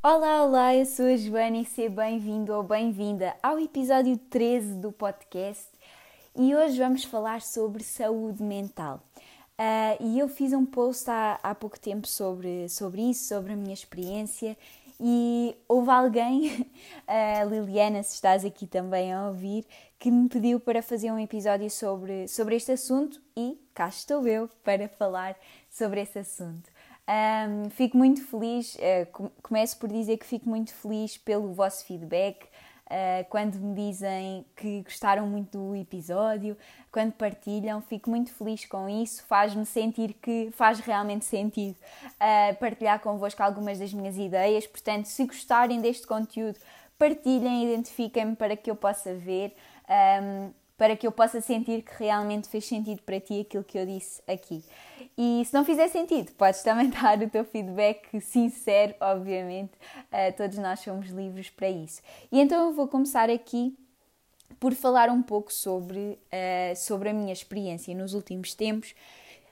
Olá, olá, eu sou a Joana e seja bem-vindo ou bem-vinda ao episódio 13 do podcast e hoje vamos falar sobre saúde mental. Uh, e eu fiz um post há, há pouco tempo sobre, sobre isso, sobre a minha experiência e houve alguém, a Liliana, se estás aqui também a ouvir, que me pediu para fazer um episódio sobre, sobre este assunto e cá estou eu para falar sobre esse assunto. Um, fico muito feliz, uh, começo por dizer que fico muito feliz pelo vosso feedback, uh, quando me dizem que gostaram muito do episódio, quando partilham, fico muito feliz com isso, faz-me sentir que faz realmente sentido uh, partilhar convosco algumas das minhas ideias. Portanto, se gostarem deste conteúdo, partilhem, identifiquem-me para que eu possa ver. Um, para que eu possa sentir que realmente fez sentido para ti aquilo que eu disse aqui. E se não fizer sentido, podes também dar o teu feedback sincero, obviamente, uh, todos nós somos livres para isso. E então eu vou começar aqui por falar um pouco sobre, uh, sobre a minha experiência nos últimos tempos.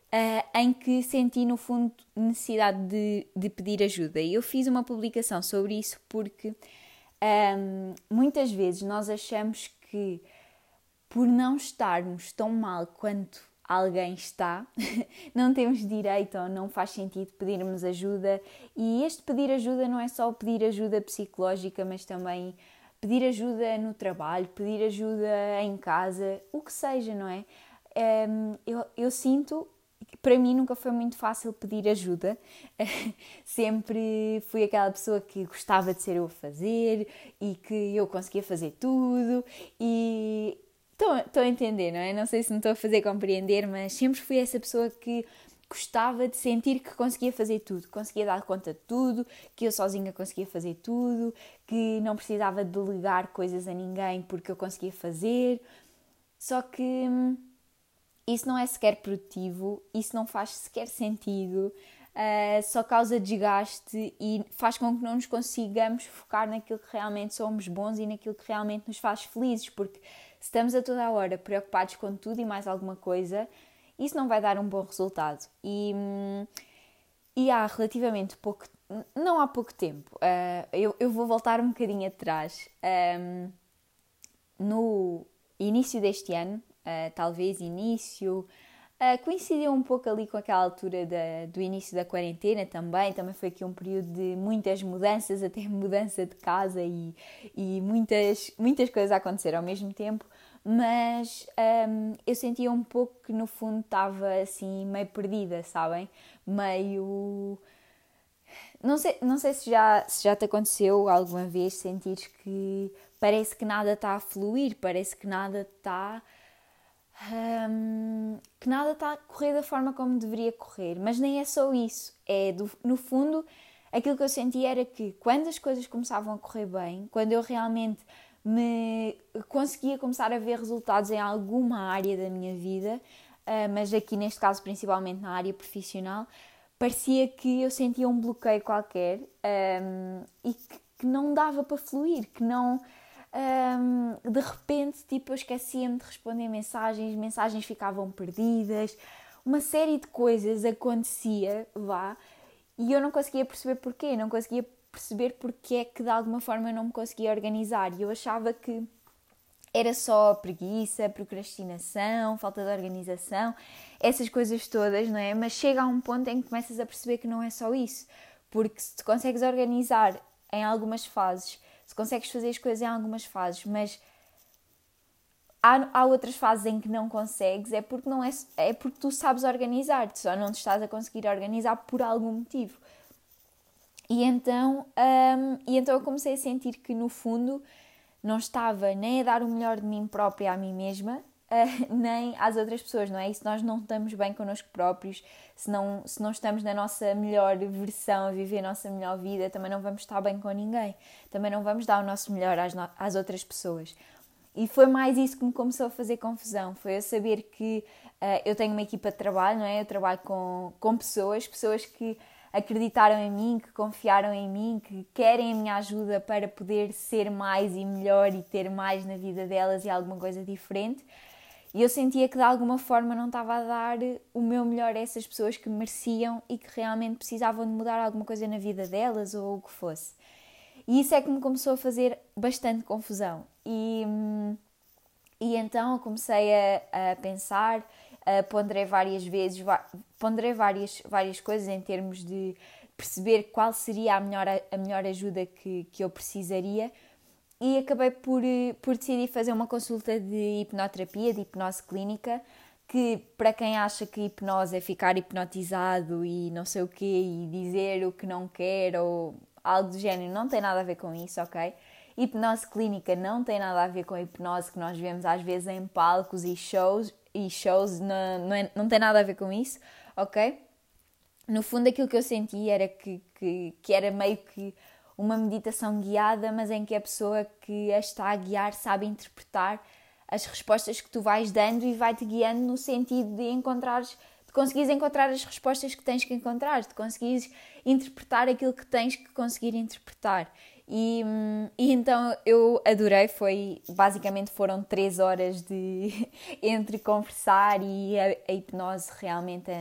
Uh, em que senti, no fundo, necessidade de, de pedir ajuda. E eu fiz uma publicação sobre isso porque um, muitas vezes nós achamos que por não estarmos tão mal quanto alguém está, não temos direito ou não faz sentido pedirmos ajuda. E este pedir ajuda não é só pedir ajuda psicológica, mas também pedir ajuda no trabalho, pedir ajuda em casa, o que seja, não é? Eu, eu sinto que para mim nunca foi muito fácil pedir ajuda. Sempre fui aquela pessoa que gostava de ser eu a fazer e que eu conseguia fazer tudo e Estou a entender, não é? Não sei se me estou a fazer compreender, mas sempre fui essa pessoa que gostava de sentir que conseguia fazer tudo, conseguia dar conta de tudo, que eu sozinha conseguia fazer tudo, que não precisava delegar coisas a ninguém porque eu conseguia fazer. Só que hum, isso não é sequer produtivo, isso não faz sequer sentido, uh, só causa desgaste e faz com que não nos consigamos focar naquilo que realmente somos bons e naquilo que realmente nos faz felizes, porque se estamos a toda a hora preocupados com tudo e mais alguma coisa, isso não vai dar um bom resultado. E, e há relativamente pouco, não há pouco tempo, uh, eu, eu vou voltar um bocadinho atrás. Um, no início deste ano, uh, talvez início, Uh, coincidiu um pouco ali com aquela altura da, do início da quarentena também. Também foi aqui um período de muitas mudanças, até mudança de casa e, e muitas, muitas coisas a acontecer ao mesmo tempo. Mas um, eu sentia um pouco que no fundo estava assim meio perdida, sabem? Meio. Não sei, não sei se, já, se já te aconteceu alguma vez sentir que parece que nada está a fluir, parece que nada está que nada está a correr da forma como deveria correr. Mas nem é só isso. É, do, no fundo, aquilo que eu senti era que quando as coisas começavam a correr bem, quando eu realmente me conseguia começar a ver resultados em alguma área da minha vida, uh, mas aqui neste caso principalmente na área profissional, parecia que eu sentia um bloqueio qualquer um, e que, que não dava para fluir, que não um, de repente, tipo, eu esquecia-me de responder mensagens, mensagens ficavam perdidas, uma série de coisas acontecia, vá, e eu não conseguia perceber porquê, não conseguia perceber porque é que de alguma forma eu não me conseguia organizar e eu achava que era só preguiça, procrastinação, falta de organização, essas coisas todas, não é? Mas chega a um ponto em que começas a perceber que não é só isso, porque se te consegues organizar em algumas fases se consegues fazer as coisas em algumas fases, mas há, há outras fases em que não consegues, é porque, não é, é porque tu sabes organizar-te, só não te estás a conseguir organizar por algum motivo. E então, um, e então eu comecei a sentir que no fundo não estava nem a dar o melhor de mim própria a mim mesma, uh, nem às outras pessoas, não é? E se nós não estamos bem connosco próprios, se não, se não estamos na nossa melhor versão, a viver a nossa melhor vida, também não vamos estar bem com ninguém, também não vamos dar o nosso melhor às, no às outras pessoas. E foi mais isso que me começou a fazer confusão, foi a saber que uh, eu tenho uma equipa de trabalho, não é? Eu trabalho com, com pessoas, pessoas que acreditaram em mim, que confiaram em mim, que querem a minha ajuda para poder ser mais e melhor e ter mais na vida delas e alguma coisa diferente. E eu sentia que de alguma forma não estava a dar o meu melhor a essas pessoas que mereciam e que realmente precisavam de mudar alguma coisa na vida delas ou o que fosse. E isso é que me começou a fazer bastante confusão. E, hum, e então comecei a, a pensar, a ponderei várias vezes, ponderei várias, várias coisas em termos de perceber qual seria a melhor, a melhor ajuda que, que eu precisaria e acabei por, por decidir fazer uma consulta de hipnoterapia, de hipnose clínica, que para quem acha que hipnose é ficar hipnotizado e não sei o quê e dizer o que não quer ou algo do género, não tem nada a ver com isso, ok? Hipnose clínica não tem nada a ver com a hipnose que nós vemos às vezes em palcos e shows, e shows não, não, é, não tem nada a ver com isso, ok? No fundo, aquilo que eu senti era que, que, que era meio que uma meditação guiada, mas em que a pessoa que a está a guiar sabe interpretar as respostas que tu vais dando e vai-te guiando no sentido de encontrares conseguires encontrar as respostas que tens que encontrar, de conseguires interpretar aquilo que tens que conseguir interpretar. E, hum, e, então eu adorei, foi basicamente foram três horas de entre conversar e a, a hipnose realmente, a,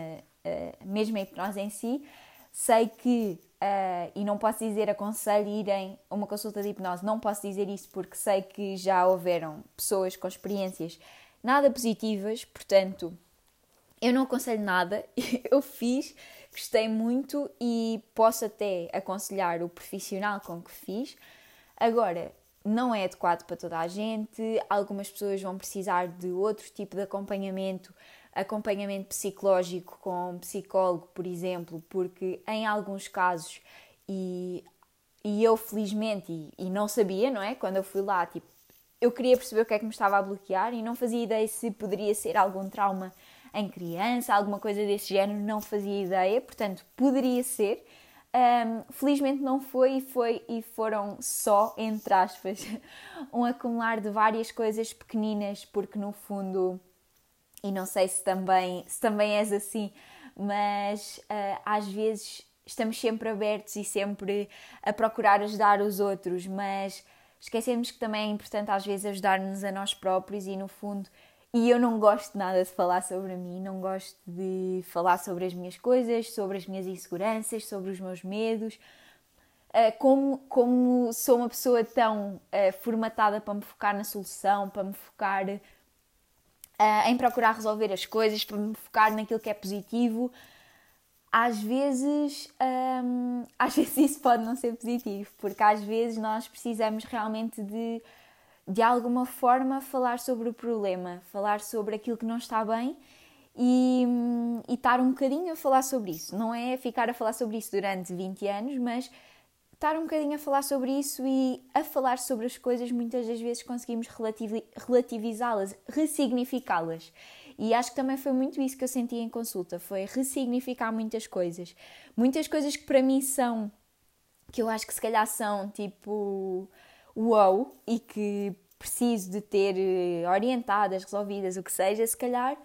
a, mesmo a hipnose em si. Sei que, uh, e não posso dizer aconselho irem a uma consulta de hipnose, não posso dizer isso porque sei que já houveram pessoas com experiências nada positivas, portanto eu não aconselho nada, eu fiz, gostei muito e posso até aconselhar o profissional com que fiz. Agora, não é adequado para toda a gente, algumas pessoas vão precisar de outro tipo de acompanhamento, acompanhamento psicológico com um psicólogo, por exemplo, porque em alguns casos, e, e eu felizmente, e, e não sabia, não é? Quando eu fui lá, tipo, eu queria perceber o que é que me estava a bloquear e não fazia ideia se poderia ser algum trauma em criança, alguma coisa desse género, não fazia ideia, portanto, poderia ser. Um, felizmente não foi e, foi e foram só, entre aspas, um acumular de várias coisas pequeninas, porque no fundo, e não sei se também, se também és assim, mas uh, às vezes estamos sempre abertos e sempre a procurar ajudar os outros, mas esquecemos que também é importante às vezes ajudar-nos a nós próprios e no fundo e eu não gosto nada de falar sobre mim, não gosto de falar sobre as minhas coisas, sobre as minhas inseguranças, sobre os meus medos. Ah, como, como sou uma pessoa tão uh, formatada para me focar na solução, para me focar uh, em procurar resolver as coisas, para me focar naquilo que é positivo, às vezes, um, às vezes isso pode não ser positivo, porque às vezes nós precisamos realmente de de alguma forma falar sobre o problema, falar sobre aquilo que não está bem e, e estar um bocadinho a falar sobre isso. Não é ficar a falar sobre isso durante 20 anos, mas estar um bocadinho a falar sobre isso e a falar sobre as coisas, muitas das vezes conseguimos relativizá-las, ressignificá-las. E acho que também foi muito isso que eu senti em consulta, foi ressignificar muitas coisas. Muitas coisas que para mim são, que eu acho que se calhar são tipo wow e que preciso de ter eh, orientadas, resolvidas, o que seja, se calhar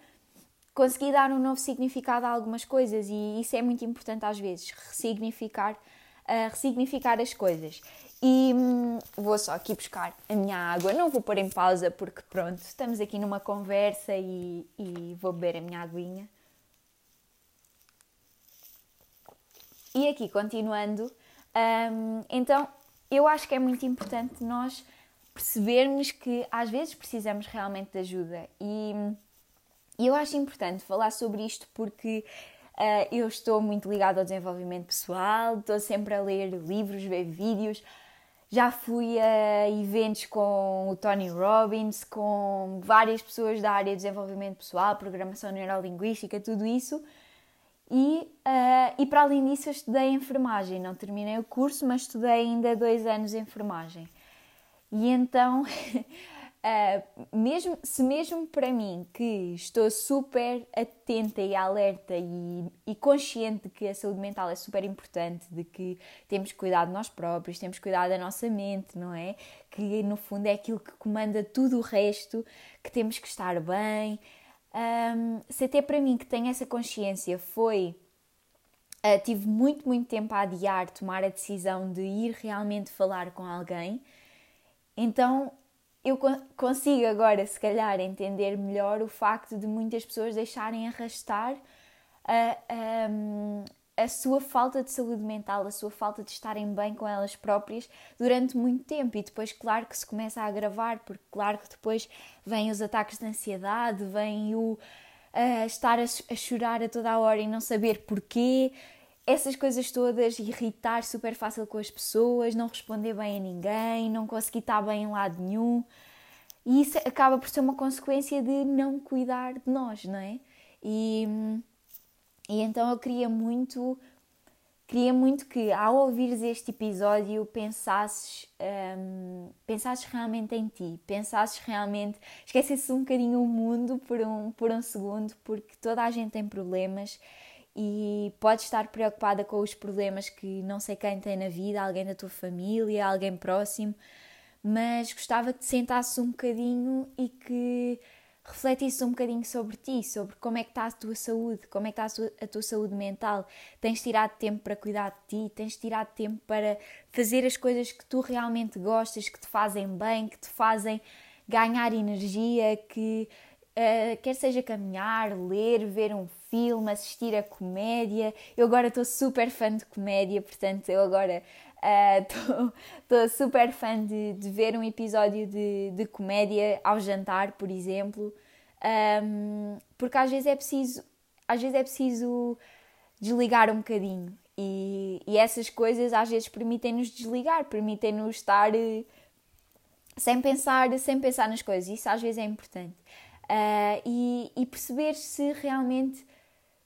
consegui dar um novo significado a algumas coisas e isso é muito importante às vezes, ressignificar, uh, ressignificar as coisas. E hum, vou só aqui buscar a minha água, não vou pôr em pausa porque pronto, estamos aqui numa conversa e, e vou beber a minha aguinha. E aqui, continuando, um, então eu acho que é muito importante nós percebermos que às vezes precisamos realmente de ajuda e, e eu acho importante falar sobre isto porque eu estou muito ligada ao desenvolvimento pessoal, estou sempre a ler livros, ver vídeos, já fui a eventos com o Tony Robbins, com várias pessoas da área de desenvolvimento pessoal, programação neurolinguística, tudo isso e, uh, e para além disso, eu estudei enfermagem. Não terminei o curso, mas estudei ainda dois anos enfermagem. E então, uh, mesmo, se mesmo para mim, que estou super atenta e alerta e, e consciente de que a saúde mental é super importante, de que temos cuidar de nós próprios, temos cuidar da nossa mente, não é? Que no fundo é aquilo que comanda tudo o resto, que temos que estar bem, um, se até para mim que tenho essa consciência foi. Uh, tive muito, muito tempo a adiar tomar a decisão de ir realmente falar com alguém, então eu consigo agora, se calhar, entender melhor o facto de muitas pessoas deixarem arrastar a, a, a, sua falta de saúde mental, a sua falta de estarem bem com elas próprias durante muito tempo. E depois, claro que se começa a agravar, porque, claro que depois vêm os ataques de ansiedade, vem o estar a, a chorar a toda a hora e não saber porquê essas coisas todas, irritar super fácil com as pessoas, não responder bem a ninguém, não conseguir estar bem em lado nenhum. E isso acaba por ser uma consequência de não cuidar de nós, não é? E, e então eu queria muito, queria muito que ao ouvires este episódio pensasses, um, pensasses realmente em ti, pensasses realmente, esquecesses um bocadinho o mundo por um, por um segundo, porque toda a gente tem problemas e podes estar preocupada com os problemas que não sei quem tem na vida, alguém da tua família, alguém próximo, mas gostava que te sentasses um bocadinho e que refletisses um bocadinho sobre ti, sobre como é que está a tua saúde, como é que está a tua, a tua saúde mental. Tens tirado tempo para cuidar de ti, tens tirado tempo para fazer as coisas que tu realmente gostas, que te fazem bem, que te fazem ganhar energia, que uh, quer seja caminhar, ler, ver um filme, assistir a comédia. Eu agora estou super fã de comédia, portanto, eu agora estou uh, super fã de, de, ver um episódio de, de comédia ao jantar, por exemplo, um, porque às vezes é preciso, às vezes é preciso desligar um bocadinho. E, e essas coisas às vezes permitem-nos desligar, permitem-nos estar uh, sem pensar, sem pensar nas coisas. Isso às vezes é importante. Uh, e, e perceber se realmente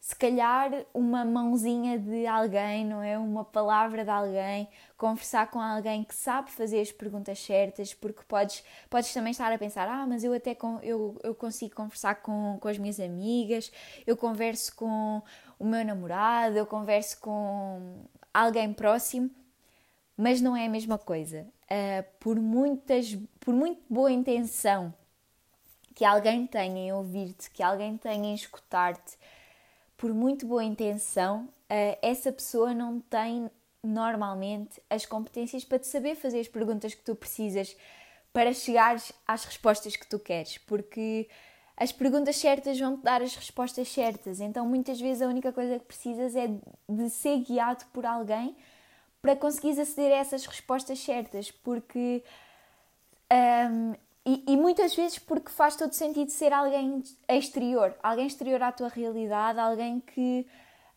se calhar uma mãozinha de alguém, não é? Uma palavra de alguém, conversar com alguém que sabe fazer as perguntas certas, porque podes, podes também estar a pensar, ah, mas eu até com, eu, eu consigo conversar com, com as minhas amigas, eu converso com o meu namorado, eu converso com alguém próximo, mas não é a mesma coisa. Uh, por, muitas, por muito boa intenção que alguém tenha em ouvir-te, que alguém tenha em escutar-te, por muito boa intenção, eh, essa pessoa não tem normalmente as competências para te saber fazer as perguntas que tu precisas para chegares às respostas que tu queres, porque as perguntas certas vão te dar as respostas certas. Então, muitas vezes, a única coisa que precisas é de ser guiado por alguém para conseguires aceder a essas respostas certas, porque um, e, e, muitas vezes porque faz todo sentido ser alguém exterior, alguém exterior à tua realidade, alguém que,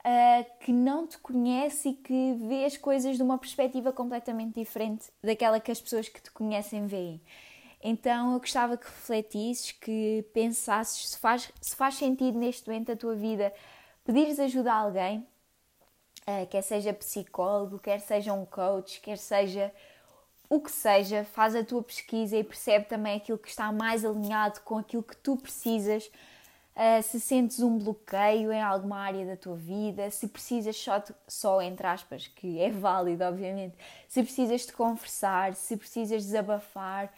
uh, que não te conhece e que vê as coisas de uma perspectiva completamente diferente daquela que as pessoas que te conhecem veem. Então eu gostava que refletisses, que pensasses se faz, se faz sentido neste momento da tua vida pedires ajuda a alguém, uh, quer seja psicólogo, quer seja um coach, quer seja o que seja, faz a tua pesquisa e percebe também aquilo que está mais alinhado com aquilo que tu precisas. Uh, se sentes um bloqueio em alguma área da tua vida, se precisas só, só, entre aspas, que é válido, obviamente, se precisas de conversar, se precisas desabafar,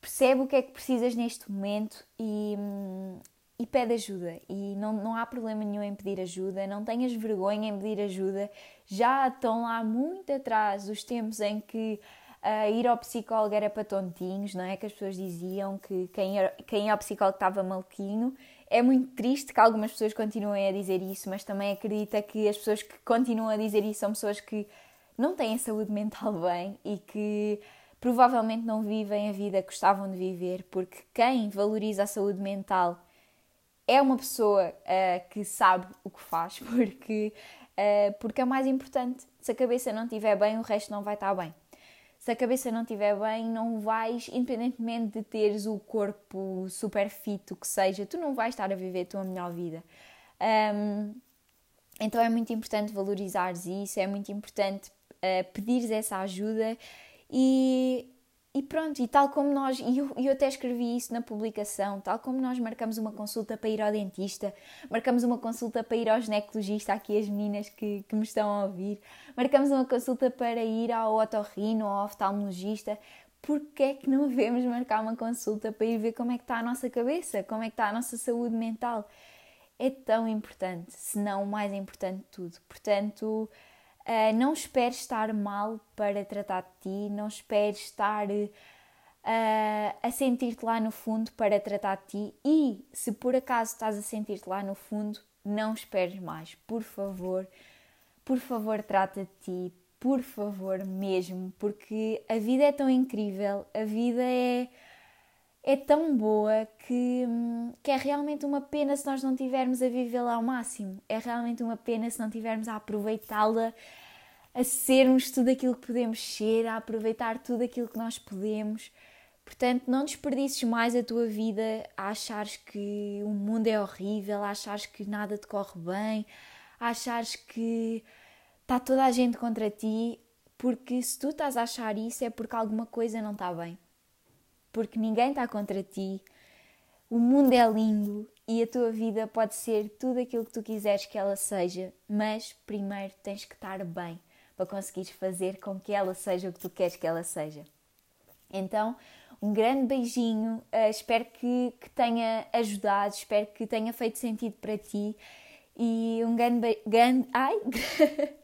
percebe o que é que precisas neste momento e, hum, e pede ajuda. E não, não há problema nenhum em pedir ajuda, não tenhas vergonha em pedir ajuda. Já estão lá muito atrás os tempos em que uh, ir ao psicólogo era para tontinhos, não é? Que as pessoas diziam que quem, era, quem ia ao psicólogo estava maluquinho. É muito triste que algumas pessoas continuem a dizer isso, mas também acredita que as pessoas que continuam a dizer isso são pessoas que não têm saúde mental bem e que provavelmente não vivem a vida que gostavam de viver, porque quem valoriza a saúde mental é uma pessoa uh, que sabe o que faz, porque, uh, porque é mais importante. Se a cabeça não estiver bem, o resto não vai estar bem. Se a cabeça não estiver bem, não vais, independentemente de teres o corpo super fit, o que seja, tu não vais estar a viver a tua melhor vida. Um, então é muito importante valorizares isso, é muito importante uh, pedires essa ajuda e e pronto, e tal como nós, e eu, eu até escrevi isso na publicação, tal como nós marcamos uma consulta para ir ao dentista, marcamos uma consulta para ir ao ginecologista, aqui as meninas que, que me estão a ouvir, marcamos uma consulta para ir ao otorrino ao oftalmologista, porque é que não devemos marcar uma consulta para ir ver como é que está a nossa cabeça, como é que está a nossa saúde mental? É tão importante, se não o mais importante de tudo. Portanto, Uh, não esperes estar mal para tratar de ti, não esperes estar uh, a sentir-te lá no fundo para tratar de ti. E se por acaso estás a sentir-te lá no fundo, não esperes mais, por favor, por favor, trata de ti, por favor, mesmo, porque a vida é tão incrível, a vida é, é tão boa que, que é realmente uma pena se nós não tivermos a vivê-la ao máximo, é realmente uma pena se não tivermos a aproveitá-la, a sermos tudo aquilo que podemos ser, a aproveitar tudo aquilo que nós podemos. Portanto, não desperdices mais a tua vida a achares que o mundo é horrível, a achares que nada te corre bem, a achares que está toda a gente contra ti, porque se tu estás a achar isso é porque alguma coisa não está bem. Porque ninguém está contra ti, o mundo é lindo e a tua vida pode ser tudo aquilo que tu quiseres que ela seja, mas primeiro tens que estar bem para conseguires fazer com que ela seja o que tu queres que ela seja. Então, um grande beijinho, uh, espero que, que tenha ajudado, espero que tenha feito sentido para ti e um grande, grande ai,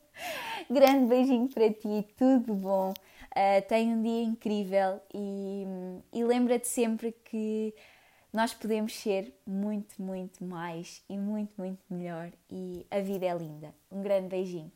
Grande beijinho para ti, tudo bom. Uh, um dia incrível e, e lembra-te sempre que nós podemos ser muito, muito mais e muito, muito melhor e a vida é linda. Um grande beijinho.